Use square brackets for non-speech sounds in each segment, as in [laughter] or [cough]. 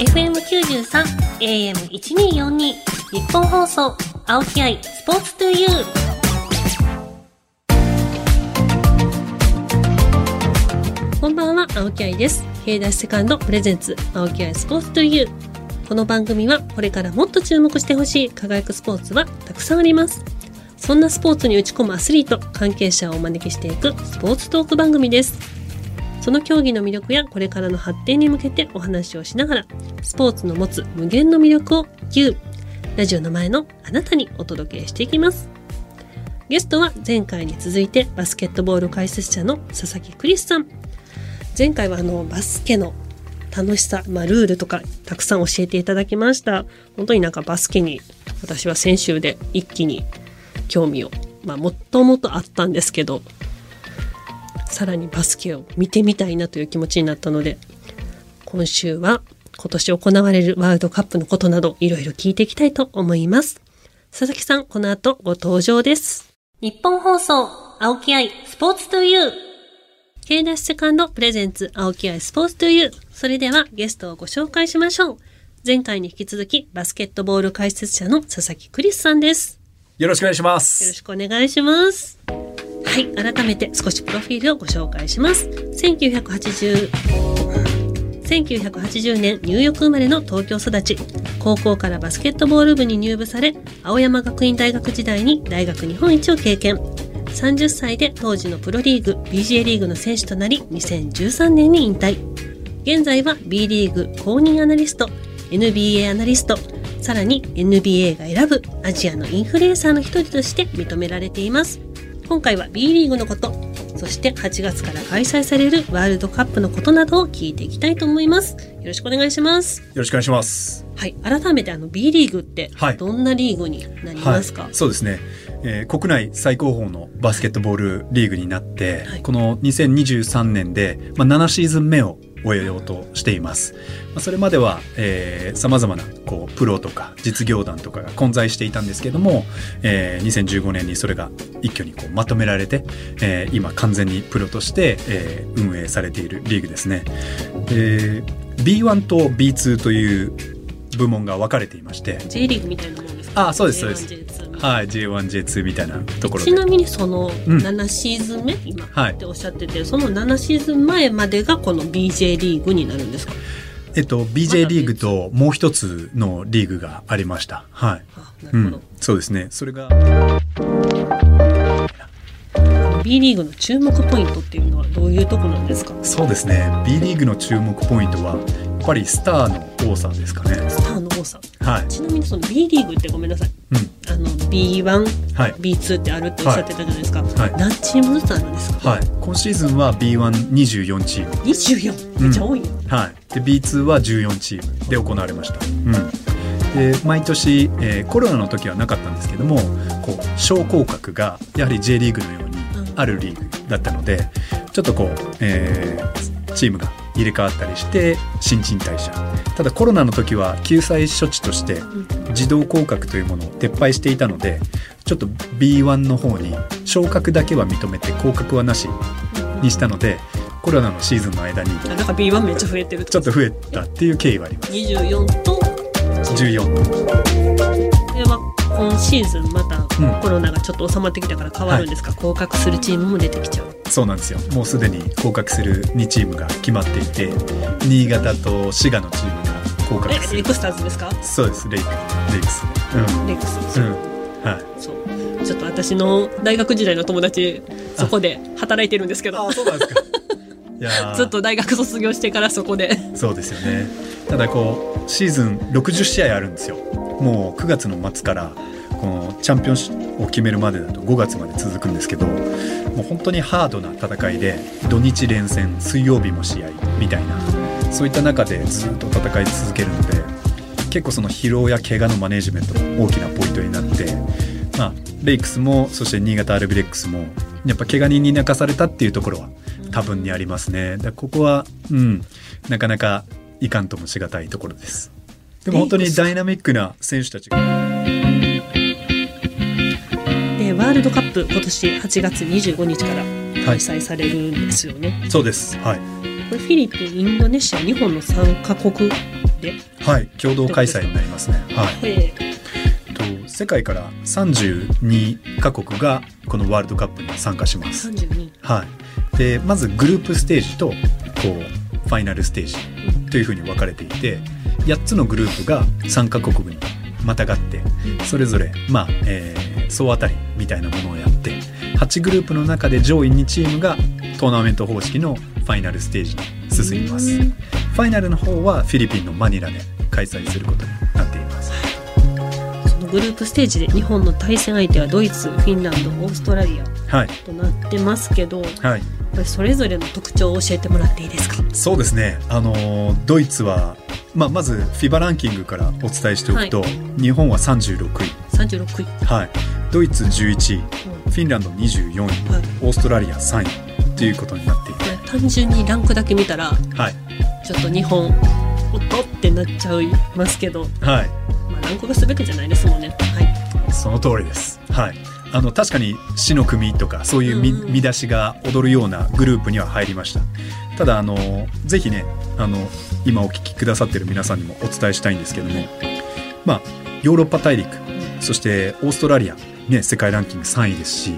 FM93 AM1242 日本放送青木愛スポーツトゥユー。こんばんは青木愛です。経済セカンドプレゼンツ青木愛スポーツトゥユー。この番組はこれからもっと注目してほしい輝くスポーツはたくさんあります。そんなスポーツに打ち込むアスリート関係者をお招きしていくスポーツトーク番組です。その競技の魅力やこれからの発展に向けてお話をしながらスポーツの持つ無限の魅力を You ラジオの前のあなたにお届けしていきます。ゲストは前回に続いてバスケットボール解説者の佐々木クリスさん。前回はあのバスケの楽しさ、まあ、ルールとかたくさん教えていただきました。本当になんかバスケに私は先週で一気に興味をまあもっともっとあったんですけどさらにバスケを見てみたいなという気持ちになったので今週は今年行われるワールドカップのことなどいろいろ聞いていきたいと思います。佐々木さんこの後ご登場です。日本放送青木愛スポーツトゥユー K ダッシュセカンドプレゼンツ青木愛スポーツトゥユーそれではゲストをご紹介しましょう。前回に引き続きバスケットボール解説者の佐々木クリスさんです。よろしくお願いしまよろす。しくお願いします。はい、改めて少しプロフィールをご紹介します。1980 1980年ニューヨーク生まれの東京育ち。高校からバスケットボール部に入部され青山学院大学時代に大学日本一を経験。30歳で当時のプロリーグ BJ リーグの選手となり2013年に引退。現在は B リーグ公認アナリスト NBA アナリストさらに NBA が選ぶアジアのインフルエンサーの一人として認められています。今回は B リーグのことそして8月から開催されるワールドカップのことなどを聞いていきたいと思います。よろしくお願いします。よろしくお願いします。はい改めてあの B リーグってはい。どんなリーグになりますか、そうですね、えー国内最高峰のバスケットボールリーグになって、はい。この2023年で、まあ、7シーズン目を終えようとしています。ま、それまでは、えー、様々なこうプロとか実業団とかが混在していたんですけども、えー2015年にそれが一挙にこうまとめられて、えー今完全にプロとして、えー運営されているリーグですね。で B1 と B2 という部門が分かれていまして、J リーグみたいなもんですか？あそうですそうです。J1 J2 みたいなはい、J1、J2 みたいなところで。ちなみにそのうん7シーズン目、今はい。っておっしゃっててその7シーズン前までがこの BJ リーグになるんですか？えっと、BJ リーグともう一つのリーグがありました。はい。あなるほど、うん、そうですね。それが、B リーグの注目ポイントっていうのはどういうとこなんですか？そうですね。B リーグの注目ポイントは、ぱりスターの多さですかね。スターの多さはい。ちなみにその B リーグってごめんなさいうん。あの B1、はい。B2 ってあるっておっしゃってたじゃないですか、はい何チームずつあるんですか、はい。今シーズンは B124 チーム。24めっちゃ多いよ、はい。で、B2 は14チームで行われました。うん。で、毎年、えーコロナの時はなかったんですけども、こう、昇降格がやはり J リーグのようにあるリーグだったので、ちょっとこう、えーチームが入れ替わったりして、新陳代謝。ただコロナの時は救済処置として自動降格というものを撤廃していたので、ちょっと B1 の方に昇格だけは認めて降格はなしにしたので、コロナのシーズンの間にあなんか B1 めっちゃ増えてるちょっと増えたっていう経緯はあります。24と？14これは今シーズンまたうん。コロナがちょっと収まってきたから変わるんですか、降格するチームも出てきちゃうそうなんですよ。もうすでに降格する2チームが決まっていて新潟と滋賀のチームが降格する。えレイクスターズですか？そうです。レイク。レイクス。うん。レイクス、うん。はい。そう。ちょっと私の大学時代の友達そこで働いてるんですけど。あそうなんですか。[laughs] いやー。ずっと大学卒業してからそこで。そうですよね。ただこうシーズン60試合あるんですよ。もう9月の末からこのチャンピオンシを決めるまでだと5月まで続くんですけどもう本当にハードな戦いで土日連戦水曜日も試合みたいなそういった中でずっと戦い続けるので結構その疲労や怪我のマネジメントも大きなポイントになって、まあ、レイクスもそして新潟アルビレックスもやっぱ怪我人に泣かされたっていうところは多分にありますね。だここは、うん、なかなかいかんともしがたいところです。でも本当にダイナミックな選手たちが。ルドカップ今年8月25日から開催されるんですよね、そうです。はい。これフィリピンインドネシア日本の3カ国で。はい。共同開催になりますね。はい。えと世界から32カ国がこのワールドカップに参加しまー、す32はい。でまずグループステージとこうファイナルステージというふうに分かれていて8つのグループが3カ国にまたがってそれぞれまあ、えー総当たりみたいなものをやって8グループの中で上位2チームがトーナメント方式のファイナルステージに進みます。うんファイナルの方はフィリピンのマニラで開催することになっています。そのグループステージで日本の対戦相手はドイツフィンランドオーストラリアはい。となってますけどはい。それぞれの特徴を教えてもらっていいですか？そうですね。あのードイツは、まあ、まず FIBA ランキングからお伝えしておくと、日本は36位。36位、はい、ドイツ11位うん。フィンランド24位はい、オーストラリア3位ということになっていて、単純にランクだけ見たらはい。ちょっと日本おっとってなっちゃいますけど、はい、まあ、ランクが全てじゃないですもんね。はい。その通りです。はい、あの確かに死の組とかそういう見,、うん。見出しが踊るようなグループには入りました。ただあのぜひねあの今お聞きくださってる皆さんにもお伝えしたいんですけども、まあヨーロッパ大陸そしてオーストラリアね世界ランキング3位ですし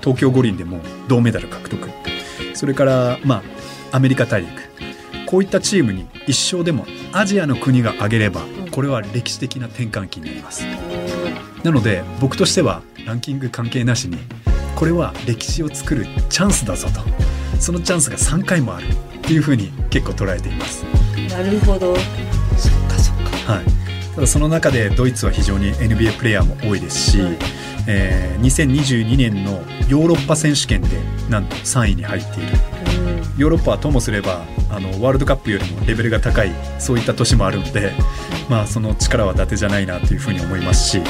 東京五輪でも銅メダル獲得。それからまあアメリカ大陸。こういったチームに一勝でもアジアの国が挙げればこれは歴史的な転換期になります。なので僕としてはランキング関係なしにこれは歴史を作るチャンスだぞと。そのチャンスが3回もあるっていうふうに結構捉えています、なるほど。そっかそっか。はい、ただその中でドイツは非常に NBA プレイヤーも多いですし、はい。えー2022年のヨーロッパ選手権でなんと3位に入っている。ヨーロッパはともすればあのワールドカップよりもレベルが高いそういった年もあるので、まあ、その力は伊達じゃないなというふうに思いますし、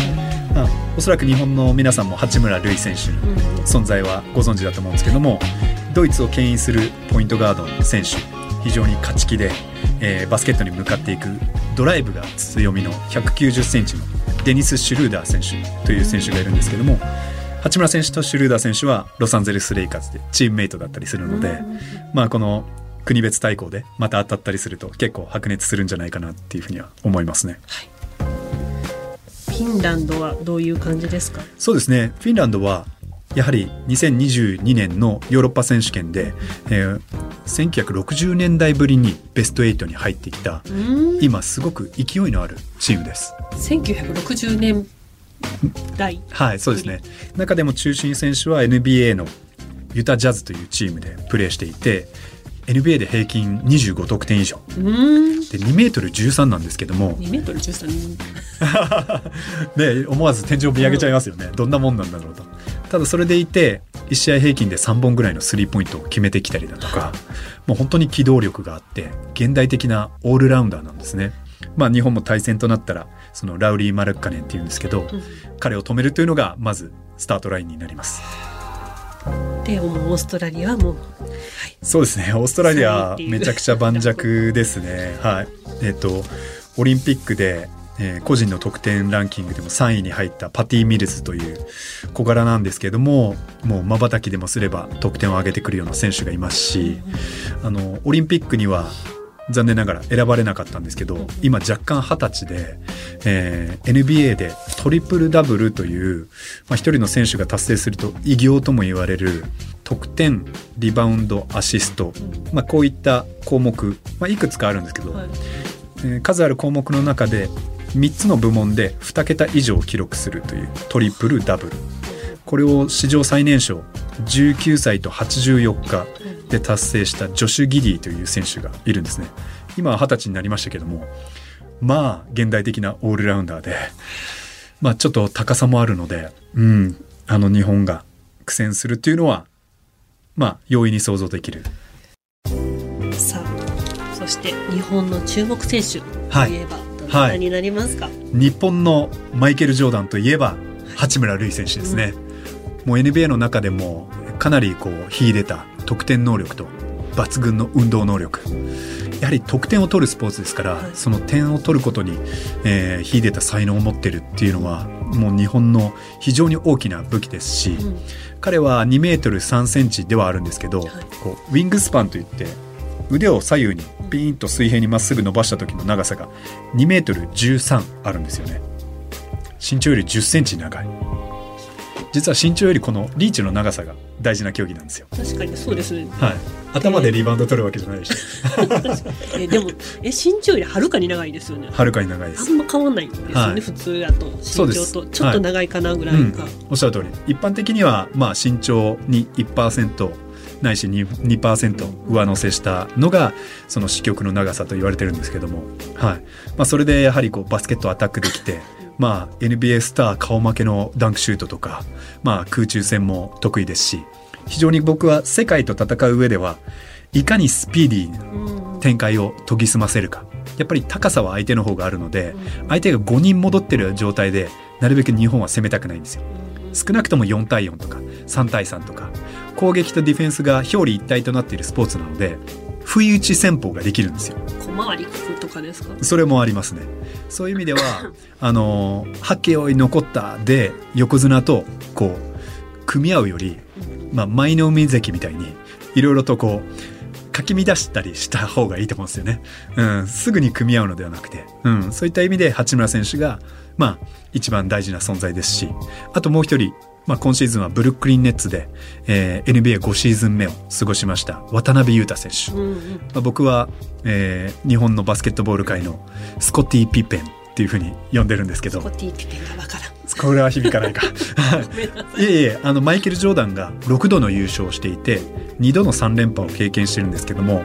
まあ、おそらく日本の皆さんも八村塁選手のうんうん。存在はご存知だと思うんですけどもドイツを牽引するポイントガードの選手非常に勝ち気で、えーバスケットに向かっていくドライブが強みの1 9 0センチのデニス・シュルーダー選手という選手がいるんですけども八村選手とシュルーダー選手はロサンゼルス・レイカーズでチームメイトだったりするので、まあこの国別対抗でまた当たったりすると結構白熱するんじゃないかなっていうふうには思いますね。フィンランドはどういう感じですか？そうですね。フィンランドはやはり2022年のヨーロッパ選手権で、えー1960年代ぶりにベスト8に入ってきたうん。今すごく勢いのあるチームです。1960年代はいそうですね。中でも中心選手は NBA のユタジャズというチームでプレーしていて NBA で平均25得点以上。うん。で2メートル13なんですけども。2メートル13 [laughs] ね思わず天井見上げちゃいますよね、どんなもんなんだろうとただそれでいて1試合平均で3本ぐらいのスリーポイントを決めてきたりだとかもう本当に機動力があって現代的なオールラウンダーなんですね。まあ日本も対戦となったらそのラウリー・マルッカネンっていうんですけど、彼を止めるというのがまずスタートラインになります。でもうオーストラリアはもうそうですね。オーストラリアめちゃくちゃ盤石ですね。はい。えっ、とオリンピックで、えー個人の得点ランキングでも3位に入ったパティ・ミルズという小柄なんですけどももうまばたきでもすれば得点を上げてくるような選手がいますしあのオリンピックには残念ながら選ばれなかったんですけど今若干二十歳で、えー NBA でトリプルダブルという、まあ、一人の選手が達成すると偉業とも言われる得点リバウンドアシスト、まあ、こういった項目、まあ、いくつかあるんですけど、はい。えー数ある項目の中で3つの部門で2桁以上記録するというトリプルダブル。これを史上最年少19歳と84日で達成したジョシュ・ギディという選手がいるんですね。今は二十歳になりましたけどもまあ現代的なオールラウンダーでまあちょっと高さもあるのでうんあの日本が苦戦するっていうのはまあ容易に想像できる。さあそして日本の注目選手はいといえばどなたになりますか、日本のマイケル・ジョーダンといえば八村塁選手ですね、もう NBA の中でもかなりこう秀でた得点能力と抜群の運動能力。やはり得点を取るスポーツですから、はい。その点を取ることに、えー秀でた才能を持ってるっていうのはもう日本の非常に大きな武器ですし、うん。彼は2メートル3センチではあるんですけど、はい。こうウィングスパンといって腕を左右にピーンと水平にまっすぐ伸ばした時の長さが2メートル13あるんですよね。身長より10センチ長い。実は身長よりこのリーチの長さが大事な競技なんですよ。確かにそうですね。はい。頭でリバウンド取るわけじゃないし。えでもえ身長よりはるかに長いですよね。はるかに長いです。あんま変わんないんですよね、はい。普通だと。身長とちょっと長いかなぐらいか、おっしゃる通り。一般的にはまあ身長に1%ないし 2%, 2上乗せしたのがその支局の長さと言われてるんですけども、はい。まあ、それでやはりこうバスケットアタックできて、まあ、NBA スター顔負けのダンクシュートとか、まあ、空中戦も得意ですし非常に僕は世界と戦う上ではいかにスピーディーな展開を研ぎ澄ませるか。やっぱり高さは相手の方があるので相手が5人戻ってる状態でなるべく日本は攻めたくないんですよ。少なくとも4対4とか3対3とか攻撃とディフェンスが表裏一体となっているスポーツなので不意打ち戦法ができるんですよ。小回り利くとかですか？それもありますね。そういう意味では [laughs] あの八景追い残ったで横綱とこう組み合うより、まあ、舞の海関みたいにいろいろとこうかき乱したりした方がいいと思うんですよね、うん、すぐに組み合うのではなくて、うん、そういった意味で八村選手がまあ一番大事な存在ですしあともう一人まあ、今シーズンはブルックリンネッツで、えー NBA5 シーズン目を過ごしました。渡辺裕太選手、うんうん。まあ、僕は、えー日本のバスケットボール界のスコッティ・ピッペンっていうふうに呼んでるんですけど。コティピペンがわからん。これは響かないか。い。[laughs] えいえあのマイケル・ジョーダンが6度の優勝をしていて2度の3連覇を経験してるんですけども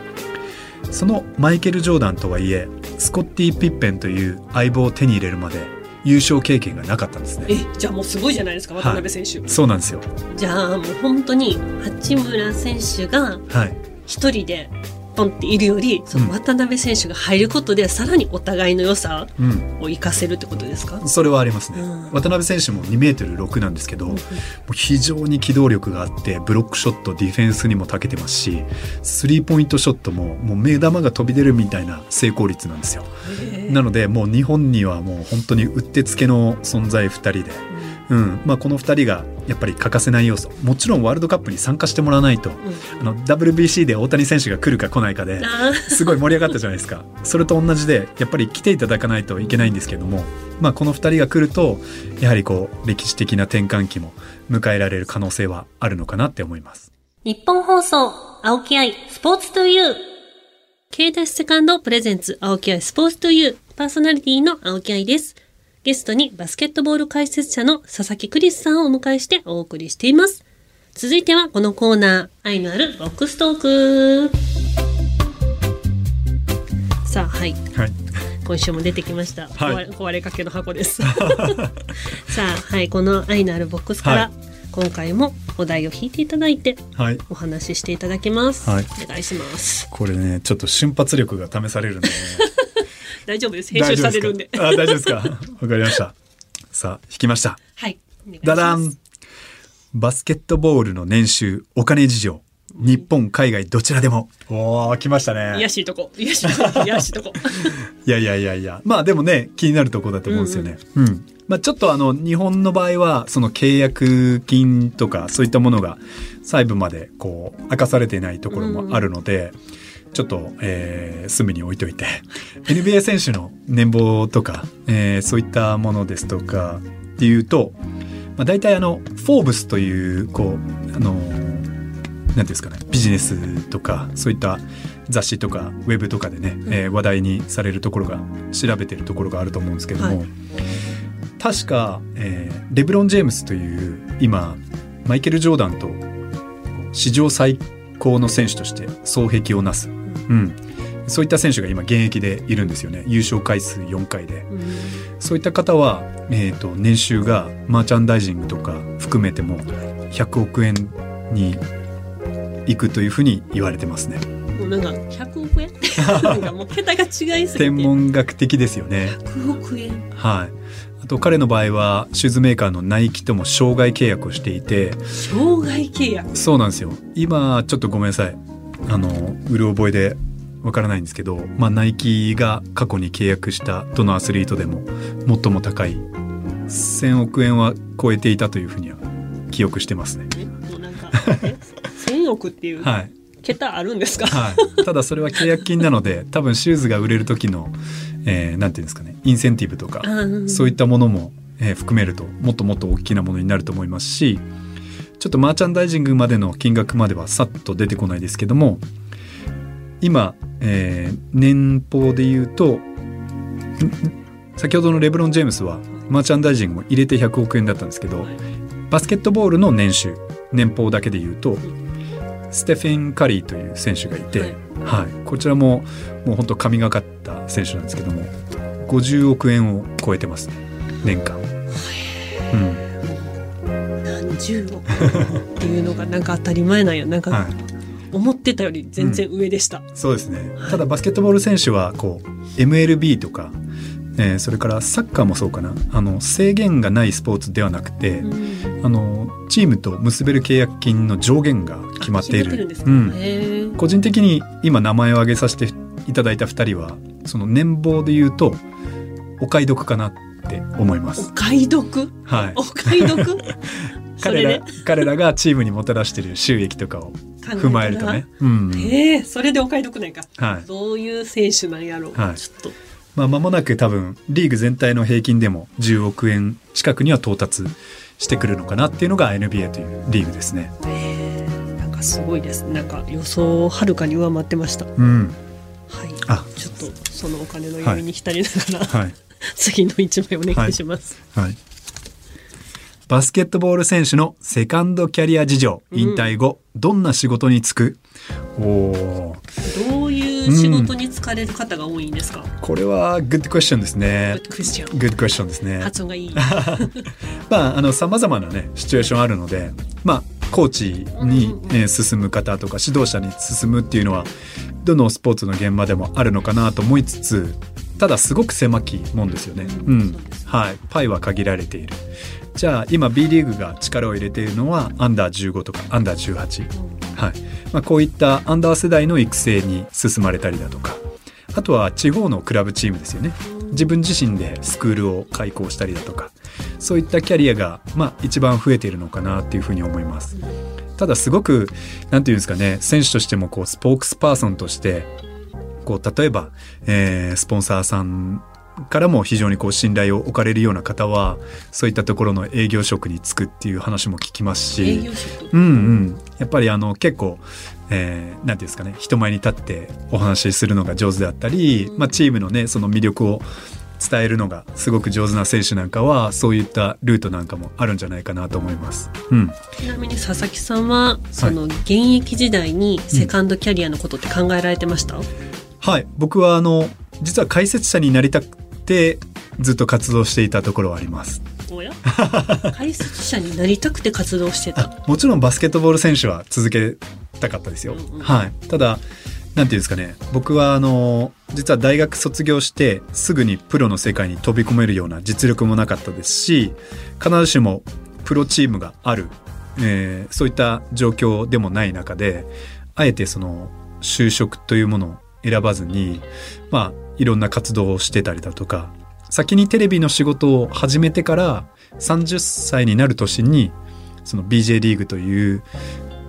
そのマイケル・ジョーダンとはいえスコッティ・ピッペンという相棒を手に入れるまで優勝経験がなかったんですね。えじゃあもうすごいじゃないですか渡辺選手、そうなんですよ。じゃあもう本当に八村選手がはい。一人でポンっているよりその渡辺選手が入ることでさらにお互いの良さうん。を活かせるってことですか、それはありますね、うん。渡辺選手も2メートル6なんですけど、もう非常に機動力があってブロックショットディフェンスにも長けてますしスリーポイントショットももう目玉が飛び出るみたいな成功率なんですよ。なのでもう日本にはもう本当にうってつけの存在2人で、うんまあ、この2人がやっぱり欠かせない要素もちろんワールドカップに参加してもらわないとうんあの WBC で大谷選手が来るか来ないかですごい盛り上がったじゃないですかそれと同じでやっぱり来ていただかないといけないんですけども、まあ、この2人が来るとやはりこう歴史的な転換期も迎えられる可能性はあるのかなって思います。日本放送、青木愛、スポーツトゥユー。K ダッシュセカンドプレゼンツ、青木愛スポーツトゥユー。パーソナリティの青木愛です。ゲストにバスケットボール解説者の佐々木クリスさんをお迎えしてお送りしています。続いてはこのコーナー、愛のあるボックストーク。さあ、はい。[laughs] はい。今週も出てきました、はい。壊れかけの箱です。[laughs] [laughs] さあはい。この愛のあるボックスから、はい。今回もお題を引いていただいてはい。お話ししていただきます、はい。お願いします。これねちょっと瞬発力が試されるんでね大丈夫です。編集されるんで。あ大丈夫ですか？わかりました。さあ引きました。はいダダン。バスケットボールの年収お金事情。日本海外どちらでも。おー来ましたね。いやしいとこいやしいとこいやしいとこ [laughs] いやいやいやいや。まあでもね気になるところだと思うんですよね。うんまあ、ちょっとあの日本の場合はその契約金とかそういったものが細部までこう明かされていないところもあるので、ちょっと、えー隅に置いといて。[laughs] NBA 選手の年俸とか、えーそういったものですとかっていうと、まあ、大体あの「フォーブス」というこうあのなんていうんですかねビジネスとかそういった雑誌とかウェブとかでね、えー話題にされるところが調べてるところがあると思うんですけども、はい。確か、えーレブロン・ジェームスという今マイケル・ジョーダンと史上最高の選手として双璧をなす、うん、そういった選手が今現役でいるんですよね優勝回数4回で。うんそういった方は、えー、と年収がマーチャンダイジングとか含めても100億円にいくというふうに言われてますね。もうなんか100億円？[laughs] なんかもう桁が違いすぎて天文学的ですよね。100億円はい。あと彼の場合はシューズメーカーのナイキとも生涯契約をしていて、生涯契約そうなんですよ。今ちょっとごめんなさい。あのうる覚えでわからないんですけど、まあナイキが過去に契約したどのアスリートでも最も高い1000億円は超えていたというふうには記憶してますね。えもうなんかえ1000億っていうはい。桁あるんですか？はい、ただそれは契約金なので多分シューズが売れる時の、えー、なんていうんですかねインセンティブとかそういったものも、えー、含めるともっともっと大きなものになると思いますしちょっとマーチャンダイジングまでの金額まではさっと出てこないですけども今、えー、年俸で言うと先ほどのレブロン・ジェームスはマーチャンダイジングも入れて100億円だったんですけど、バスケットボールの年収年俸だけで言うとステフィン・カリーという選手がいて、はい、はい、こちらももう本当神がかった選手なんですけども50億円を超えてます年間。うん、何十億っていうのがなんか当たり前なんやなんか、思ってたより全然上でした、うん、そうですね、ただバスケットボール選手はこう MLB とかえー、それからサッカーもそうかな。あの制限がないスポーツではなくて、うん、あのチームと結べる契約金の上限が決まっている。うん、個人的に今名前を挙げさせていただいた2人はその年俸で言うとお買い得かなって思います。お買い得？はい。お買い得？[laughs] 彼ら彼らがチームにもたらしている収益とかを踏まえるとね。うん、えー、それでお買い得ないか。はい。どういう選手なんやろう。はい、ちょっと。まあ、間もなく多分リーグ全体の平均でも10億円近くには到達してくるのかなっていうのが NBA というリーグですね。えー、なんかすごいですなんか予想をはるかに上回ってました。うん、はい、あちょっとそのお金の余裕に浸りながら、はい、[laughs] 次の一枚お願いします。はい、はいバスケットボール選手のセカンドキャリア事情、引退後、うん、どんな仕事に就く？おどういう仕事に就かれる方が多いんですか、うん、これはグッドクエスチョンですね。グッドクエスチョン。グッドクエスチョンですね。発音がいい。[laughs] まあ、あの、様々なね、シチュエーションあるので、まあ、コーチに、ね、進む方とか指導者に進むっていうのは、どのスポーツの現場でもあるのかなと思いつつ、ただすごく狭きもんですよね。うん。はい。パイは限られている。じゃあ今 B リーグが力を入れているのはアンダー15とかアンダー18、はい。まあ、こういったアンダー世代の育成に進まれたりだとか。あとは地方のクラブチームですよね。自分自身でスクールを開講したりだとか。そういったキャリアが、まあ、一番増えているのかなっていうふうに思います。ただすごく何て言うんですかね選手としてもこうスポークスパーソンとしてこう例えば、えー、スポンサーさんからも非常にこう信頼を置かれるような方はそういったところの営業職に就くっていう話も聞きますしうんうん。やっぱりあの結構えー、なんていうんですかね人前に立ってお話しするのが上手であったり、うん、まあ、チームのねその魅力を伝えるのがすごく上手な選手なんかはそういったルートなんかもあるんじゃないかなと思います。うん、ちなみに佐々木さんはその現役時代にセカンドキャリアのことって考えられてました、うん、はい。僕はあの実は解説者になりたくてずっと活動していたところはあります。おや？[laughs] 解説者になりたくて活動してた。もちろんバスケットボール選手は続けたかったですよ。うんうん、はい、ただなんていうんですかね。僕はあの実は大学卒業してすぐにプロの世界に飛び込めるような実力もなかったですし必ずしもプロチームがある、えー、そういった状況でもない中であえてその就職というものを選ばずにまあいろんな活動をしてたりだとか先にテレビの仕事を始めてから30歳になる年にその BJ リーグという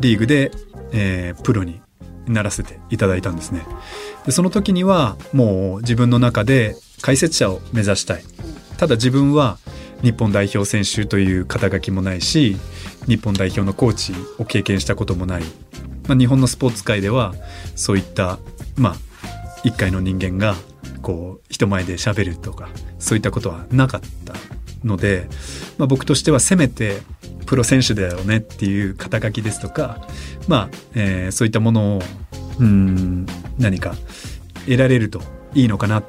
リーグで、えー、プロにならせていただいたんですね。でその時にはもう自分の中で解説者を目指したい。ただ自分は日本代表選手という肩書きもないし日本代表のコーチを経験したこともない、まあ、日本のスポーツ界ではそういったまあ一回の人間がこう人前で喋るとかそういったことはなかったので、まあ、僕としてはせめてプロ選手だよねっていう肩書きですとか、まあえー、そういったものをうん何か得られるといいのかなっ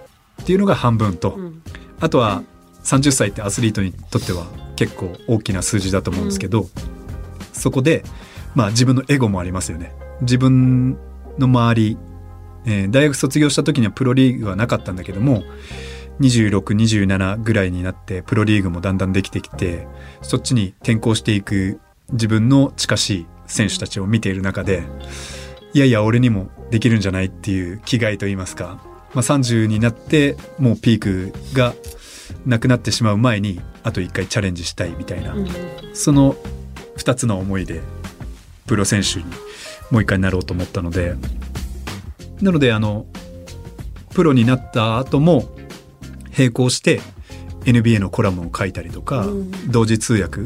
ていうのが半分と、うん、あとは30歳ってアスリートにとっては結構大きな数字だと思うんですけど、うん、そこで、まあ、自分のエゴもありますよね。自分の周りえー、大学卒業した時にはプロリーグはなかったんだけども2627ぐらいになってプロリーグもだんだんできてきてそっちに転向していく自分の近しい選手たちを見ている中でいやいや俺にもできるんじゃないっていう気概といいますか、まあ、30になってもうピークがなくなってしまう前にあと一回チャレンジしたいみたいな、うん、その2つの思いでプロ選手にもう一回なろうと思ったのでなのであのプロになった後も並行して NBA のコラムを書いたりとか、うん。同時通訳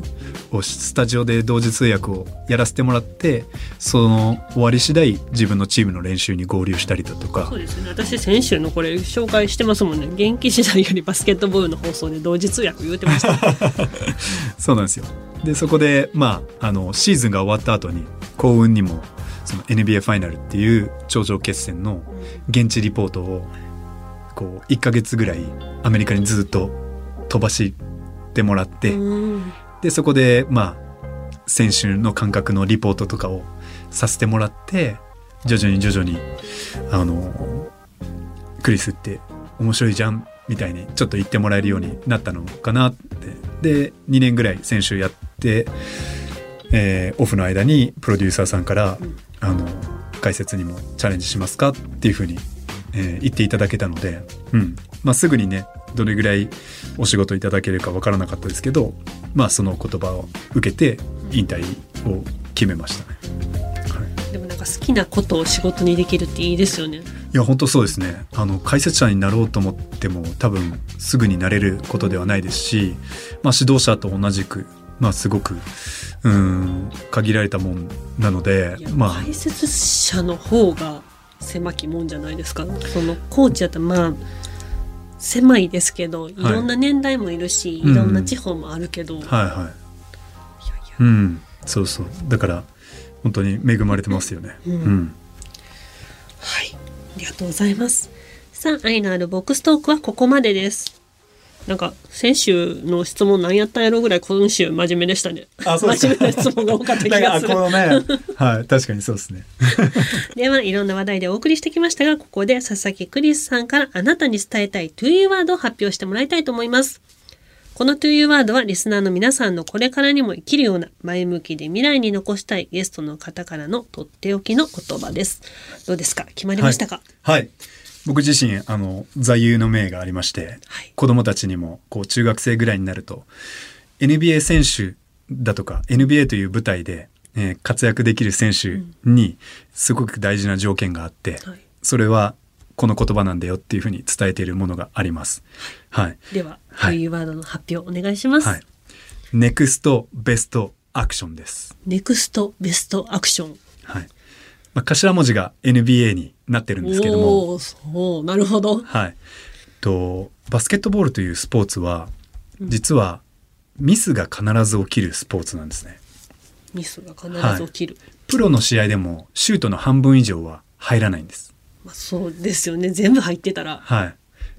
をしスタジオで同時通訳をやらせてもらってその終わり次第自分のチームの練習に合流したりだとか。そうですね。私先週のこれ紹介してますもんね。元気次第よりバスケットボールの放送で同時通訳言うてました。[laughs] そうなんですよでそこでまああのシーズンが終わった後に幸運にもその NBA ファイナルっていう頂上決戦の現地リポートをこう1ヶ月ぐらいアメリカにずっと飛ばしてもらって、うん。でそこでまあ選手の感覚のリポートとかをさせてもらって徐々に徐々にあのクリスって面白いじゃんみたいにちょっと言ってもらえるようになったのかなって。で2年ぐらい選手やって、えーオフの間にプロデューサーさんから、あの解説にもチャレンジしますかっていうふうに、えー言っていただけたので、うん。まあ、すぐにねどれぐらいお仕事いただけるかわからなかったですけど、まあ、その言葉を受けて引退を決めましたね。はい。でもなんか好きなことを仕事にできるっていいですよね。いや本当そうですね。あの解説者になろうと思っても多分すぐになれることではないですし、まあ、指導者と同じく、まあ、すごくうん限られたもんなのでいやまあ。解説者の方が狭きもんじゃないですか。そのコーチやったらまあ狭いですけどい。ろんな年代もいるし、うん。いろんな地方もあるけど、いやいはい。はいや。うんそうそう。だから本当に恵まれてますよね。うん。うん。はい。ありがとうございます。さあ愛のあるボックストークはここまでですなんか先週の質問何やったんやろぐらい今週真面目でしたね。あそうです真面目な質問が多かった気がする。のねはい確かにそうですね。[laughs] ではいろんな話題でお送りしてきましたがここで佐々木クリスさんからあなたに伝えたい To You ワードを発表してもらいたいと思います。この To You ワードはリスナーの皆さんのこれからにも生きるような前向きで未来に残したいゲストの方からのとっておきの言葉です。どうですか？決まりましたか、はい、はい僕自身あの座右の銘がありまして、はい。子供たちにもこう中学生ぐらいになると NBA 選手だとか NBA という舞台で、えー活躍できる選手にすごく大事な条件があって、はい。それはこの言葉なんだよっていうふうに伝えているものがあります。はい、では、はい。To You ワードの発表お願いします、はい、ネクストベストアクションです。ネクストベストアクション。はい。まあ、頭文字が NBA になってるんですけども、そうなるほど。はい。とバスケットボールというスポーツは実はミスが必ず起きるスポーツなんですね。ミスが必ず起きる、プロの試合でもシュートの半分以上は入らないんです。まあ、そうですよね。全部入ってたら。はい。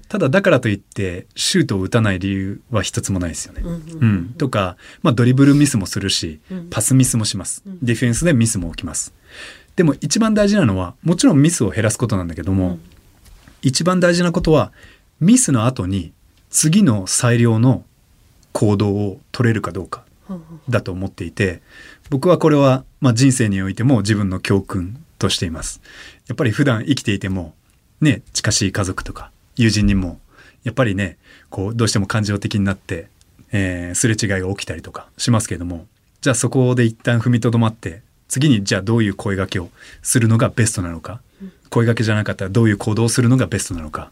ただだからといってシュートを打たない理由は一つもないですよね。うんうん。うん、とか、まあ、ドリブルミスもするしうん。パスミスもします、うん。ディフェンスでミスも起きますでも一番大事なのはもちろんミスを減らすことなんだけども、うん。一番大事なことはミスの後に次の最良の行動を取れるかどうかだと思っていて僕はこれは、まあ、人生においても自分の教訓としています。やっぱり普段生きていてもね近しい家族とか友人にもやっぱりねこうどうしても感情的になって、えーすれ違いが起きたりとかしますけれどもじゃあそこで一旦踏みとどまって次にじゃあどういう声掛けをするのがベストなのか。声掛けじゃなかったらどういう行動をするのがベストなのか。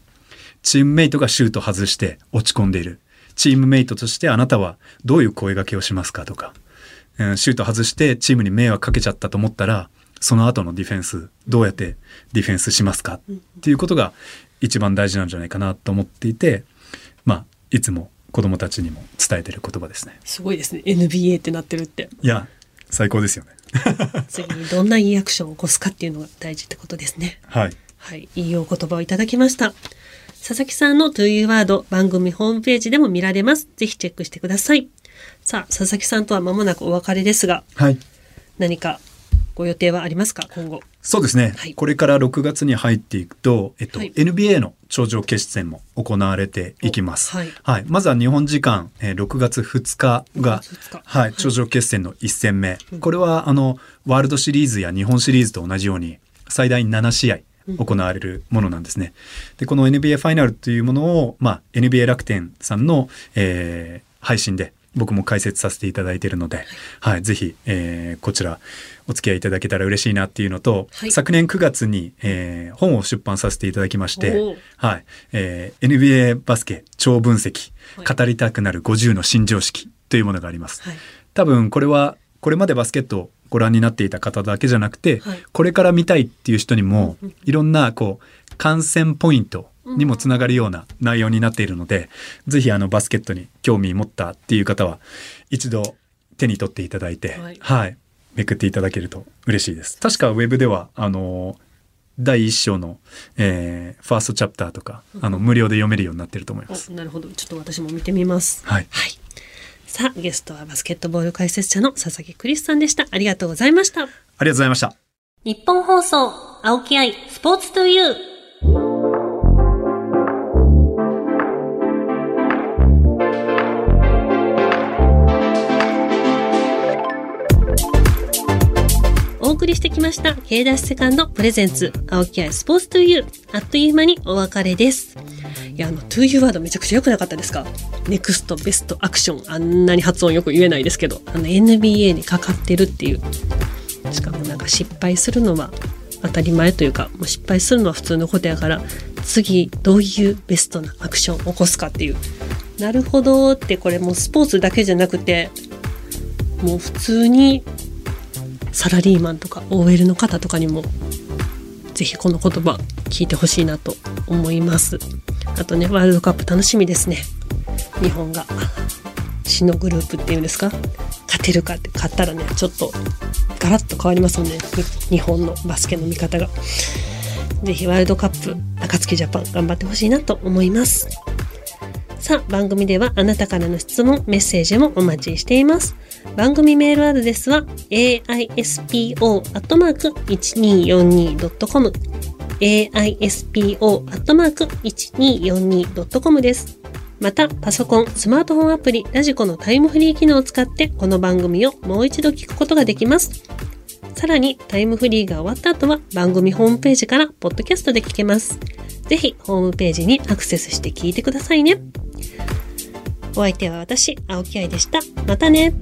チームメイトがシュート外して落ち込んでいる。チームメイトとしてあなたはどういう声掛けをしますかとか、うんシュート外してチームに迷惑かけちゃったと思ったらその後のディフェンスどうやってディフェンスしますかっていうことが一番大事なんじゃないかなと思っていてまあいつも子供たちにも伝えてる言葉ですね。すごいですね。NBA ってなってるって。いや最高ですよね。[laughs] 次にどんないいアクションを起こすかっていうのが大事ってことですね。はい。はい。いいお言葉をいただきました。佐々木さんの To You ワード番組ホームページでも見られます。ぜひチェックしてください。さあ佐々木さんとは間もなくお別れですがはい。何かご予定はありますか？今後。そうですね、はい。これから6月に入っていくと、えっとはい。NBA の頂上決戦も行われていきます。おはい。まずは日本時間、えー6月2日が、6月2日。はい、頂上決戦の1戦目、これはあのワールドシリーズや日本シリーズと同じように最大7試合行われるものなんですね。でこの NBA ファイナルというものを、まあ、NBA 楽天さんの、えー配信で僕も解説させていただいているので、はい、ぜひ、えーこちらお付き合いいただけたら嬉しいなっていうのと、はい。昨年9月に、えー本を出版させていただきましてはい、えー NBA バスケ超分析、はい。語りたくなる50の新常識というものがあります。はい。多分これはこれまでバスケットをご覧になっていた方だけじゃなくて、はい。これから見たいっていう人にもいろんなこう観戦ポイントにもつながるような内容になっているので、ぜひあのバスケットに興味持ったっていう方は一度手に取っていただいて、はいはい、めくっていただけると嬉しいです。確かウェブではあの第一章の、えーファーストチャプターとかあの無料で読めるようになってると思います。おなるほど。ちょっと私も見てみます。はい、はい。さあ、ゲストはバスケットボール解説者の佐々木クリスさんでした。ありがとうございました。ありがとうございました。日本放送、青木愛、スポーツトゥーユー。りしてきました、K ダッシュセカンドプレゼンツ、青木愛スポーツトゥユー。あっという間にお別れです。いや、あの、トゥユーワードめちゃくちゃ良くなかったですか？ネクストベストアクション。あんなに発音よく言えないですけど、あの、NBA にかかってるっていう。しかもなんか失敗するのは当たり前というか、もう失敗するのは普通のことやから、次どういうベストなアクションを起こすかっていう。なるほどってこれもうスポーツだけじゃなくて、もう普通にサラリーマンとか OL の方とかにもぜひこの言葉聞いてほしいなと思います。あとね、ワールドカップ楽しみですね。日本が死のグループっていうんですか？勝てるかって勝ったらね、ちょっとガラッと変わりますもんね。日本のバスケの見方が。ぜひワールドカップ、暁ジャパン頑張ってほしいなと思います。さあ、番組ではあなたからの質問、メッセージもお待ちしています。番組メールアドレスは aispo.1242.com aispo.1242.com です。また、パソコン、スマートフォンアプリ、ラジコのタイムフリー機能を使って、この番組をもう一度聞くことができます。さらに、タイムフリーが終わった後は、番組ホームページから、ポッドキャストで聞けます。ぜひ、ホームページにアクセスして聞いてくださいね。お相手は私、青木愛でした。またね。